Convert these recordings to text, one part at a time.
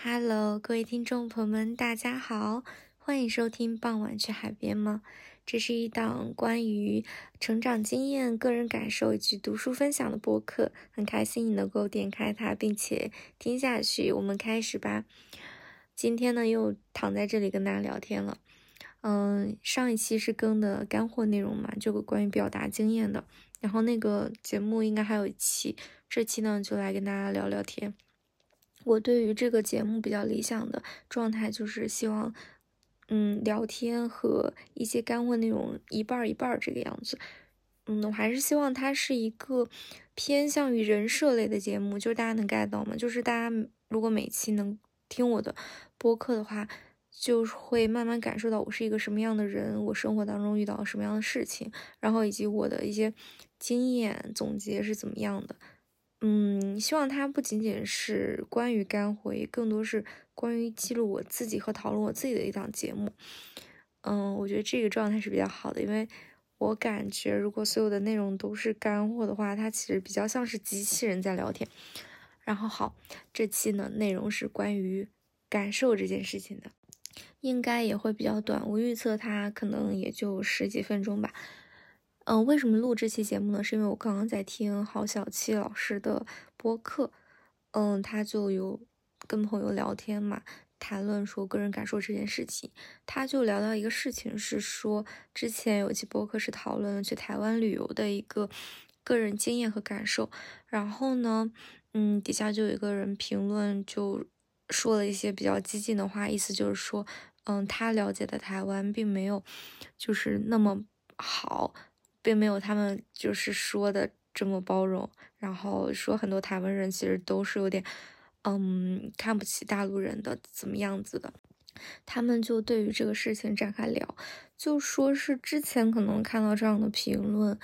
Hello，各位听众朋友们，大家好，欢迎收听《傍晚去海边吗》。这是一档关于成长经验、个人感受以及读书分享的播客。很开心你能够点开它，并且听下去。我们开始吧。今天呢，又躺在这里跟大家聊天了。嗯，上一期是更的干货内容嘛，就关于表达经验的。然后那个节目应该还有一期，这期呢就来跟大家聊聊天。我对于这个节目比较理想的状态就是希望，嗯，聊天和一些干货内容一半一半这个样子。嗯，我还是希望它是一个偏向于人设类的节目，就是大家能 get 到吗？就是大家如果每期能听我的播客的话，就会慢慢感受到我是一个什么样的人，我生活当中遇到什么样的事情，然后以及我的一些经验总结是怎么样的。嗯，希望它不仅仅是关于干货，也更多是关于记录我自己和讨论我自己的一档节目。嗯，我觉得这个状态是比较好的，因为我感觉如果所有的内容都是干货的话，它其实比较像是机器人在聊天。然后好，这期呢内容是关于感受这件事情的，应该也会比较短，我预测它可能也就十几分钟吧。嗯，为什么录这期节目呢？是因为我刚刚在听郝小七老师的播客，嗯，他就有跟朋友聊天嘛，谈论说个人感受这件事情，他就聊到一个事情，是说之前有期播客是讨论去台湾旅游的一个个人经验和感受，然后呢，嗯，底下就有一个人评论，就说了一些比较激进的话，意思就是说，嗯，他了解的台湾并没有就是那么好。并没有他们就是说的这么包容，然后说很多台湾人其实都是有点，嗯，看不起大陆人的怎么样子的。他们就对于这个事情展开聊，就说是之前可能看到这样的评论，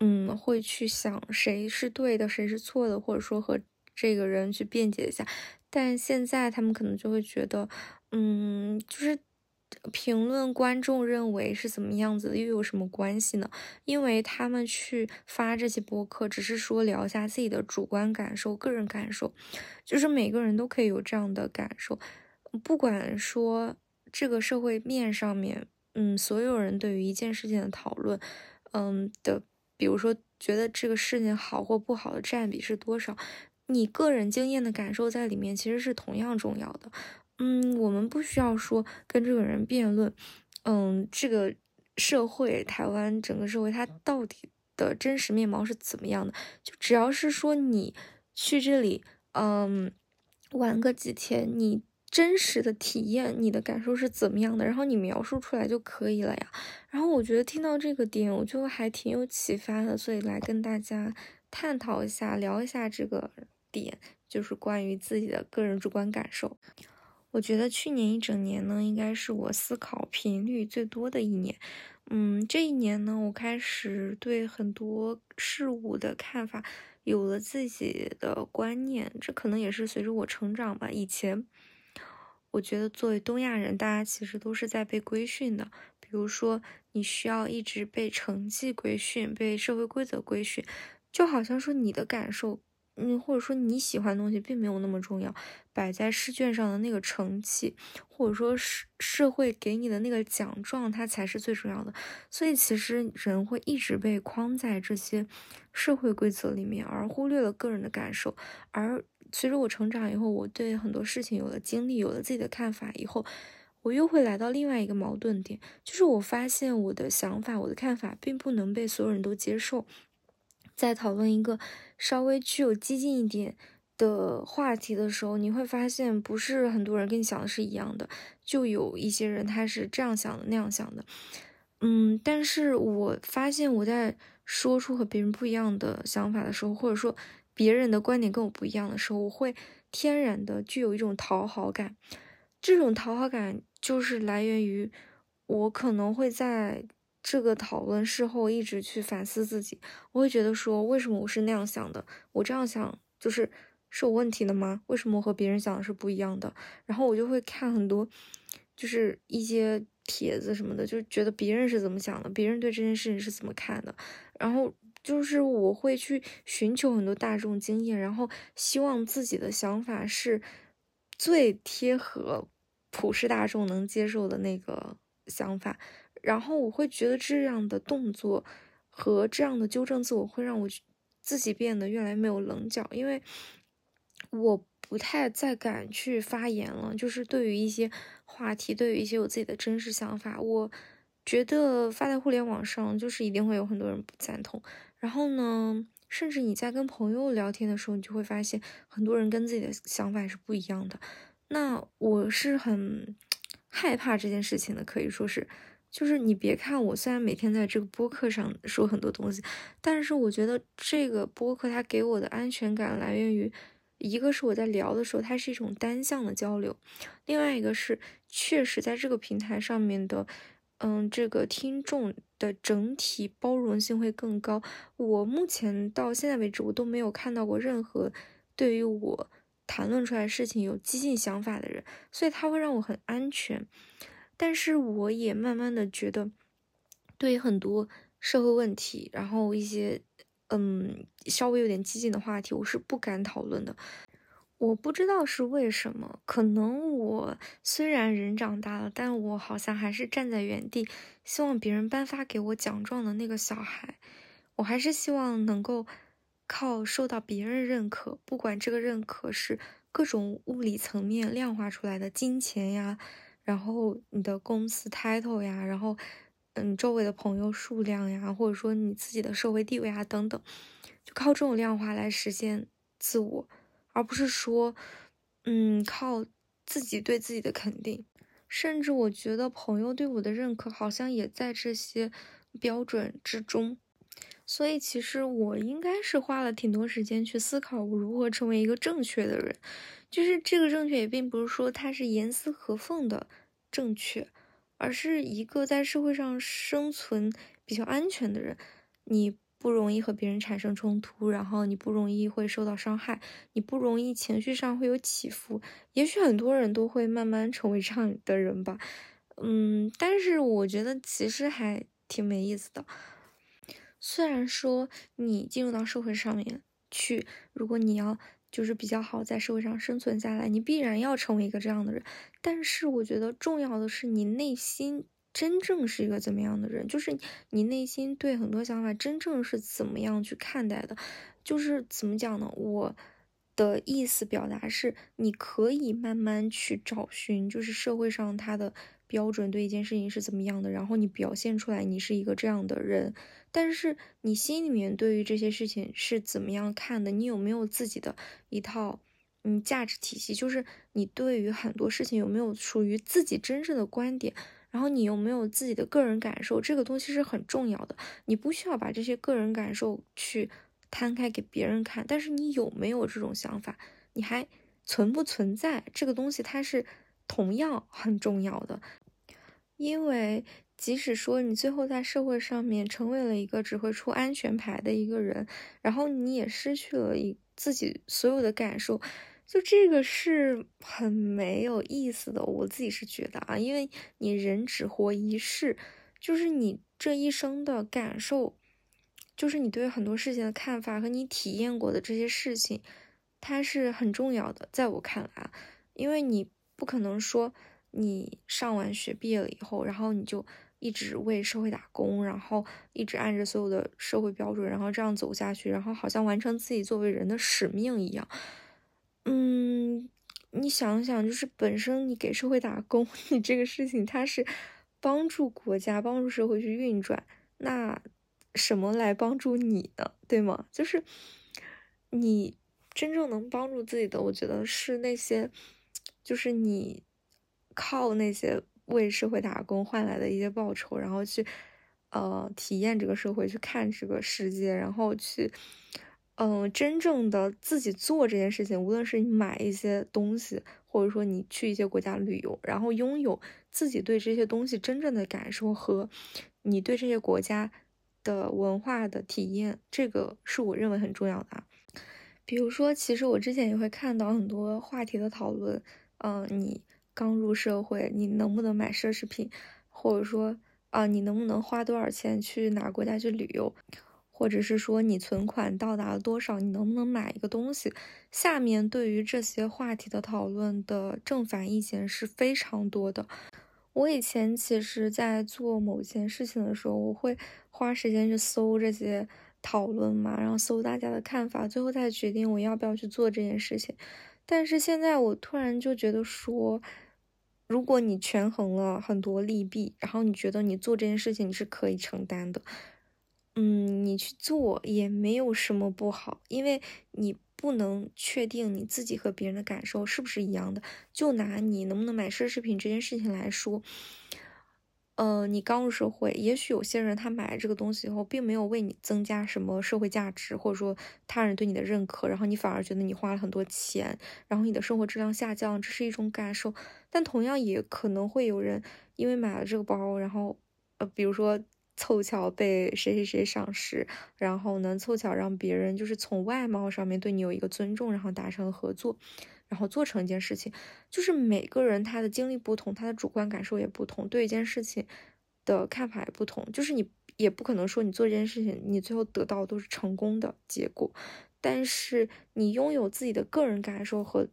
嗯，会去想谁是对的，谁是错的，或者说和这个人去辩解一下。但现在他们可能就会觉得，嗯，就是。评论观众认为是怎么样子的，又有什么关系呢？因为他们去发这些播客，只是说聊一下自己的主观感受、个人感受，就是每个人都可以有这样的感受。不管说这个社会面上面，嗯，所有人对于一件事情的讨论，嗯的，比如说觉得这个事情好或不好的占比是多少，你个人经验的感受在里面其实是同样重要的。嗯，我们不需要说跟这个人辩论，嗯，这个社会，台湾整个社会它到底的真实面貌是怎么样的？就只要是说你去这里，嗯，玩个几天，你真实的体验，你的感受是怎么样的？然后你描述出来就可以了呀。然后我觉得听到这个点，我就还挺有启发的，所以来跟大家探讨一下，聊一下这个点，就是关于自己的个人主观感受。我觉得去年一整年呢，应该是我思考频率最多的一年。嗯，这一年呢，我开始对很多事物的看法有了自己的观念。这可能也是随着我成长吧。以前，我觉得作为东亚人，大家其实都是在被规训的。比如说，你需要一直被成绩规训，被社会规则规训，就好像说你的感受。嗯，或者说你喜欢的东西并没有那么重要，摆在试卷上的那个成绩，或者说社社会给你的那个奖状，它才是最重要的。所以其实人会一直被框在这些社会规则里面，而忽略了个人的感受。而随着我成长以后，我对很多事情有了经历，有了自己的看法以后，我又会来到另外一个矛盾点，就是我发现我的想法、我的看法并不能被所有人都接受。在讨论一个稍微具有激进一点的话题的时候，你会发现不是很多人跟你想的是一样的，就有一些人他是这样想的那样想的，嗯，但是我发现我在说出和别人不一样的想法的时候，或者说别人的观点跟我不一样的时候，我会天然的具有一种讨好感，这种讨好感就是来源于我可能会在。这个讨论事后一直去反思自己，我会觉得说，为什么我是那样想的？我这样想就是是有问题的吗？为什么我和别人想的是不一样的？然后我就会看很多，就是一些帖子什么的，就觉得别人是怎么想的，别人对这件事情是怎么看的。然后就是我会去寻求很多大众经验，然后希望自己的想法是。最贴合普世大众能接受的那个想法。然后我会觉得这样的动作和这样的纠正自我会让我自己变得越来越没有棱角，因为我不太再敢去发言了。就是对于一些话题，对于一些我自己的真实想法，我觉得发在互联网上就是一定会有很多人不赞同。然后呢，甚至你在跟朋友聊天的时候，你就会发现很多人跟自己的想法是不一样的。那我是很 害怕这件事情的，可以说是。就是你别看我虽然每天在这个播客上说很多东西，但是我觉得这个播客它给我的安全感来源于，一个是我在聊的时候它是一种单向的交流，另外一个是确实在这个平台上面的，嗯，这个听众的整体包容性会更高。我目前到现在为止我都没有看到过任何对于我谈论出来事情有激进想法的人，所以它会让我很安全。但是我也慢慢的觉得，对于很多社会问题，然后一些嗯稍微有点激进的话题，我是不敢讨论的。我不知道是为什么，可能我虽然人长大了，但我好像还是站在原地，希望别人颁发给我奖状的那个小孩。我还是希望能够靠受到别人认可，不管这个认可是各种物理层面量化出来的金钱呀。然后你的公司 title 呀，然后嗯，周围的朋友数量呀，或者说你自己的社会地位啊等等，就靠这种量化来实现自我，而不是说嗯靠自己对自己的肯定。甚至我觉得朋友对我的认可好像也在这些标准之中。所以其实我应该是花了挺多时间去思考我如何成为一个正确的人。就是这个正确也并不是说它是严丝合缝的正确，而是一个在社会上生存比较安全的人。你不容易和别人产生冲突，然后你不容易会受到伤害，你不容易情绪上会有起伏。也许很多人都会慢慢成为这样的人吧。嗯，但是我觉得其实还挺没意思的。虽然说你进入到社会上面去，如果你要。就是比较好在社会上生存下来，你必然要成为一个这样的人。但是我觉得重要的是你内心真正是一个怎么样的人，就是你内心对很多想法真正是怎么样去看待的。就是怎么讲呢？我的意思表达是，你可以慢慢去找寻，就是社会上他的标准对一件事情是怎么样的，然后你表现出来你是一个这样的人。但是你心里面对于这些事情是怎么样看的？你有没有自己的一套嗯价值体系？就是你对于很多事情有没有属于自己真正的观点？然后你有没有自己的个人感受？这个东西是很重要的。你不需要把这些个人感受去摊开给别人看，但是你有没有这种想法？你还存不存在？这个东西它是同样很重要的，因为。即使说你最后在社会上面成为了一个只会出安全牌的一个人，然后你也失去了一自己所有的感受，就这个是很没有意思的。我自己是觉得啊，因为你人只活一世，就是你这一生的感受，就是你对很多事情的看法和你体验过的这些事情，它是很重要的。在我看来啊，因为你不可能说你上完学毕业了以后，然后你就。一直为社会打工，然后一直按着所有的社会标准，然后这样走下去，然后好像完成自己作为人的使命一样。嗯，你想想，就是本身你给社会打工，你这个事情它是帮助国家、帮助社会去运转，那什么来帮助你呢？对吗？就是你真正能帮助自己的，我觉得是那些，就是你靠那些。为社会打工换来的一些报酬，然后去，呃，体验这个社会，去看这个世界，然后去，嗯，真正的自己做这件事情。无论是你买一些东西，或者说你去一些国家旅游，然后拥有自己对这些东西真正的感受和你对这些国家的文化的体验，这个是我认为很重要的啊。比如说，其实我之前也会看到很多话题的讨论，嗯，你。刚入社会，你能不能买奢侈品，或者说啊，你能不能花多少钱去哪个国家去旅游？或者是说你存款到达了多少，你能不能买一个东西？下面对于这些话题的讨论的正反意见是非常多的。我以前其实，在做某件事情的时候，我会花时间去搜这些讨论嘛，然后搜大家的看法，最后再决定我要不要去做这件事情。但是现在我突然就觉得说，如果你权衡了很多利弊，然后你觉得你做这件事情你是可以承担的，嗯，你去做也没有什么不好，因为你。不能确定你自己和别人的感受是不是一样的。就拿你能不能买奢侈品这件事情来说，呃，你刚入社会，也许有些人他买了这个东西以后，并没有为你增加什么社会价值，或者说他人对你的认可，然后你反而觉得你花了很多钱，然后你的生活质量下降，这是一种感受。但同样也可能会有人因为买了这个包，然后呃，比如说。凑巧被谁谁谁赏识，然后能，凑巧让别人就是从外貌上面对你有一个尊重，然后达成合作，然后做成一件事情。就是每个人他的经历不同，他的主观感受也不同，对一件事情的看法也不同。就是你也不可能说你做这件事情，你最后得到都是成功的结果。但是你拥有自己的个人感受和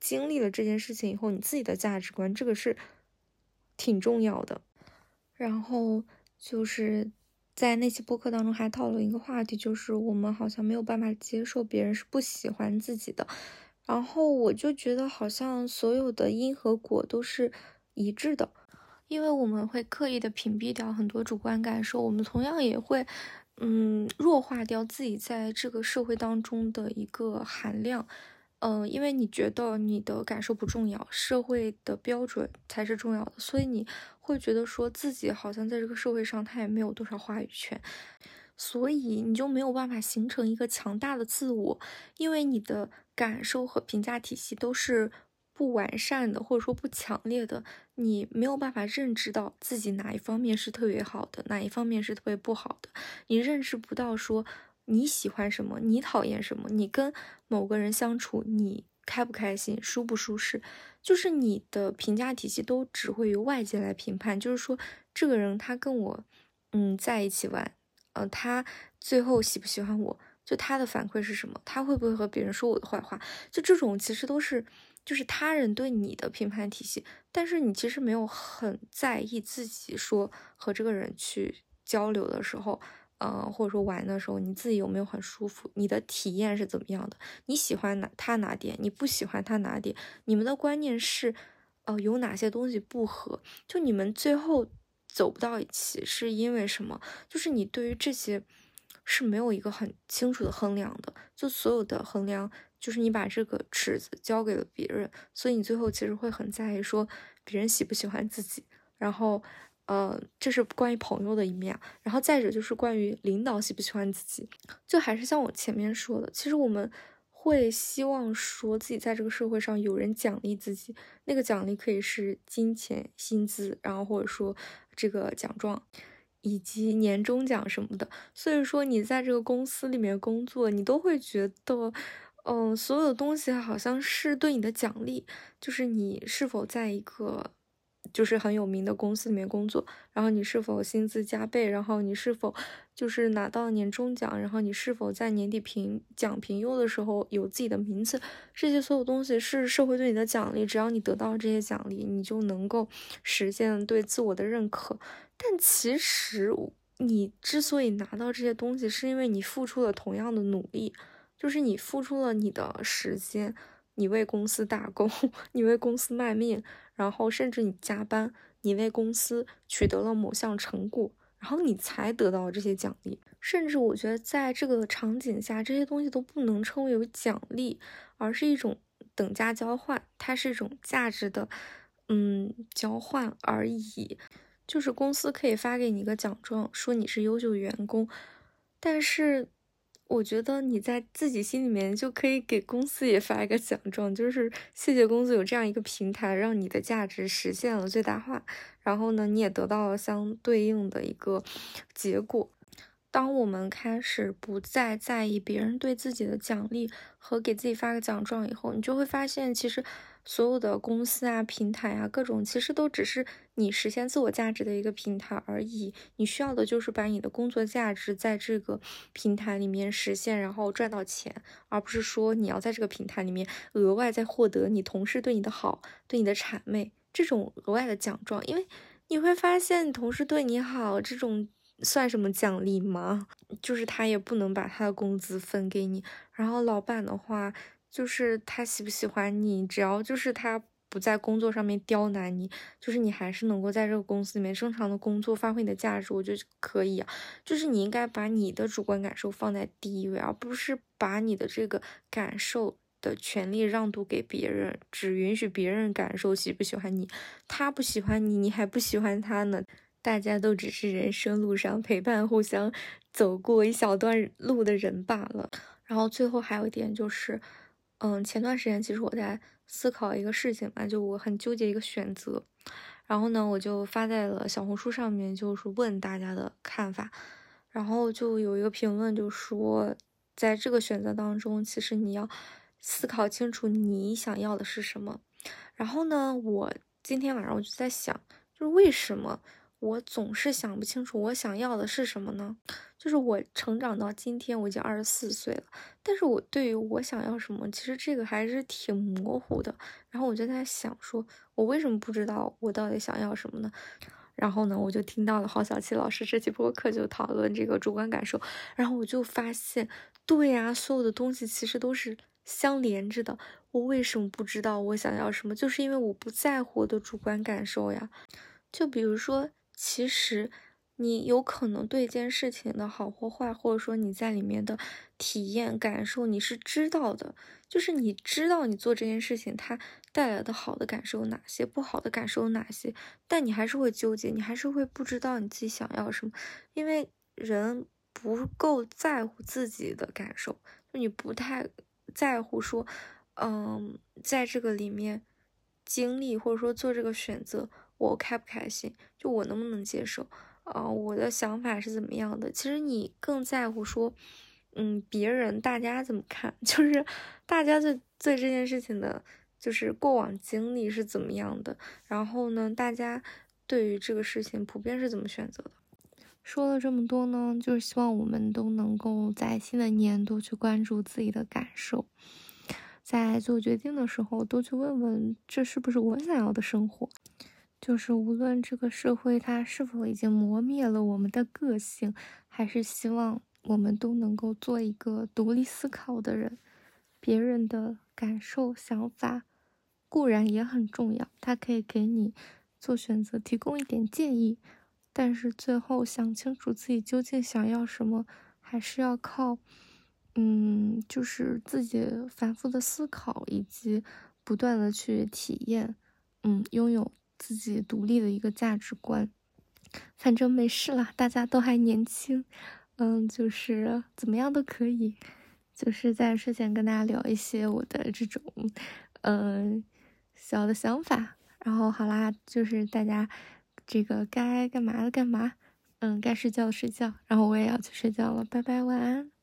经历了这件事情以后，你自己的价值观，这个是挺重要的。然后。就是在那期播客当中还讨论一个话题，就是我们好像没有办法接受别人是不喜欢自己的。然后我就觉得好像所有的因和果都是一致的，因为我们会刻意的屏蔽掉很多主观感受，我们同样也会，嗯，弱化掉自己在这个社会当中的一个含量。嗯，因为你觉得你的感受不重要，社会的标准才是重要的，所以你会觉得说自己好像在这个社会上他也没有多少话语权，所以你就没有办法形成一个强大的自我，因为你的感受和评价体系都是不完善的，或者说不强烈的，你没有办法认知到自己哪一方面是特别好的，哪一方面是特别不好的，你认识不到说。你喜欢什么？你讨厌什么？你跟某个人相处，你开不开心，舒不舒适？就是你的评价体系都只会由外界来评判。就是说，这个人他跟我，嗯，在一起玩，呃，他最后喜不喜欢我？就他的反馈是什么？他会不会和别人说我的坏话？就这种其实都是，就是他人对你的评判体系。但是你其实没有很在意自己说和这个人去交流的时候。呃，或者说玩的时候，你自己有没有很舒服？你的体验是怎么样的？你喜欢哪他哪点？你不喜欢他哪点？你们的观念是，呃，有哪些东西不合？就你们最后走不到一起，是因为什么？就是你对于这些是没有一个很清楚的衡量的。就所有的衡量，就是你把这个尺子交给了别人，所以你最后其实会很在意说别人喜不喜欢自己，然后。呃，这是关于朋友的一面，然后再者就是关于领导喜不喜欢自己，就还是像我前面说的，其实我们会希望说自己在这个社会上有人奖励自己，那个奖励可以是金钱、薪资，然后或者说这个奖状以及年终奖什么的。所以说你在这个公司里面工作，你都会觉得，嗯，所有的东西好像是对你的奖励，就是你是否在一个。就是很有名的公司里面工作，然后你是否薪资加倍，然后你是否就是拿到年终奖，然后你是否在年底评奖评优的时候有自己的名次，这些所有东西是社会对你的奖励，只要你得到这些奖励，你就能够实现对自我的认可。但其实你之所以拿到这些东西，是因为你付出了同样的努力，就是你付出了你的时间。你为公司打工，你为公司卖命，然后甚至你加班，你为公司取得了某项成果，然后你才得到这些奖励。甚至我觉得，在这个场景下，这些东西都不能称为有奖励，而是一种等价交换，它是一种价值的，嗯，交换而已。就是公司可以发给你一个奖状，说你是优秀员工，但是。我觉得你在自己心里面就可以给公司也发一个奖状，就是谢谢公司有这样一个平台，让你的价值实现了最大化。然后呢，你也得到了相对应的一个结果。当我们开始不再在意别人对自己的奖励和给自己发个奖状以后，你就会发现，其实所有的公司啊、平台啊，各种其实都只是你实现自我价值的一个平台而已。你需要的就是把你的工作价值在这个平台里面实现，然后赚到钱，而不是说你要在这个平台里面额外再获得你同事对你的好、对你的谄媚这种额外的奖状。因为你会发现，你同事对你好，这种算什么奖励吗？就是他也不能把他的工资分给你。然后老板的话。就是他喜不喜欢你，只要就是他不在工作上面刁难你，就是你还是能够在这个公司里面正常的工作，发挥你的价值，我觉得可以啊。就是你应该把你的主观感受放在第一位，而不是把你的这个感受的权利让渡给别人，只允许别人感受喜不喜欢你。他不喜欢你，你还不喜欢他呢。大家都只是人生路上陪伴、互相走过一小段路的人罢了。然后最后还有一点就是。嗯，前段时间其实我在思考一个事情嘛，就我很纠结一个选择，然后呢，我就发在了小红书上面，就是问大家的看法，然后就有一个评论就说，在这个选择当中，其实你要思考清楚你想要的是什么。然后呢，我今天晚上我就在想，就是为什么？我总是想不清楚我想要的是什么呢？就是我成长到今天，我已经二十四岁了，但是我对于我想要什么，其实这个还是挺模糊的。然后我就在想，说我为什么不知道我到底想要什么呢？然后呢，我就听到了郝小七老师这期播客就讨论这个主观感受，然后我就发现，对呀，所有的东西其实都是相连着的。我为什么不知道我想要什么？就是因为我不在乎我的主观感受呀。就比如说。其实，你有可能对一件事情的好或坏，或者说你在里面的体验感受，你是知道的。就是你知道你做这件事情它带来的好的感受有哪些，不好的感受有哪些，但你还是会纠结，你还是会不知道你自己想要什么，因为人不够在乎自己的感受，就你不太在乎说，嗯，在这个里面经历或者说做这个选择。我开不开心，就我能不能接受啊？我的想法是怎么样的？其实你更在乎说，嗯，别人大家怎么看？就是大家对对这件事情的，就是过往经历是怎么样的？然后呢，大家对于这个事情普遍是怎么选择的？说了这么多呢，就是希望我们都能够在新的年度去关注自己的感受，在做决定的时候多去问问，这是不是我想要的生活？就是无论这个社会它是否已经磨灭了我们的个性，还是希望我们都能够做一个独立思考的人。别人的感受、想法固然也很重要，它可以给你做选择提供一点建议，但是最后想清楚自己究竟想要什么，还是要靠，嗯，就是自己反复的思考以及不断的去体验，嗯，拥有。自己独立的一个价值观，反正没事啦，大家都还年轻，嗯，就是怎么样都可以，就是在睡前跟大家聊一些我的这种，嗯，小的想法，然后好啦，就是大家这个该干嘛的干嘛，嗯，该睡觉的睡觉，然后我也要去睡觉了，拜拜，晚安。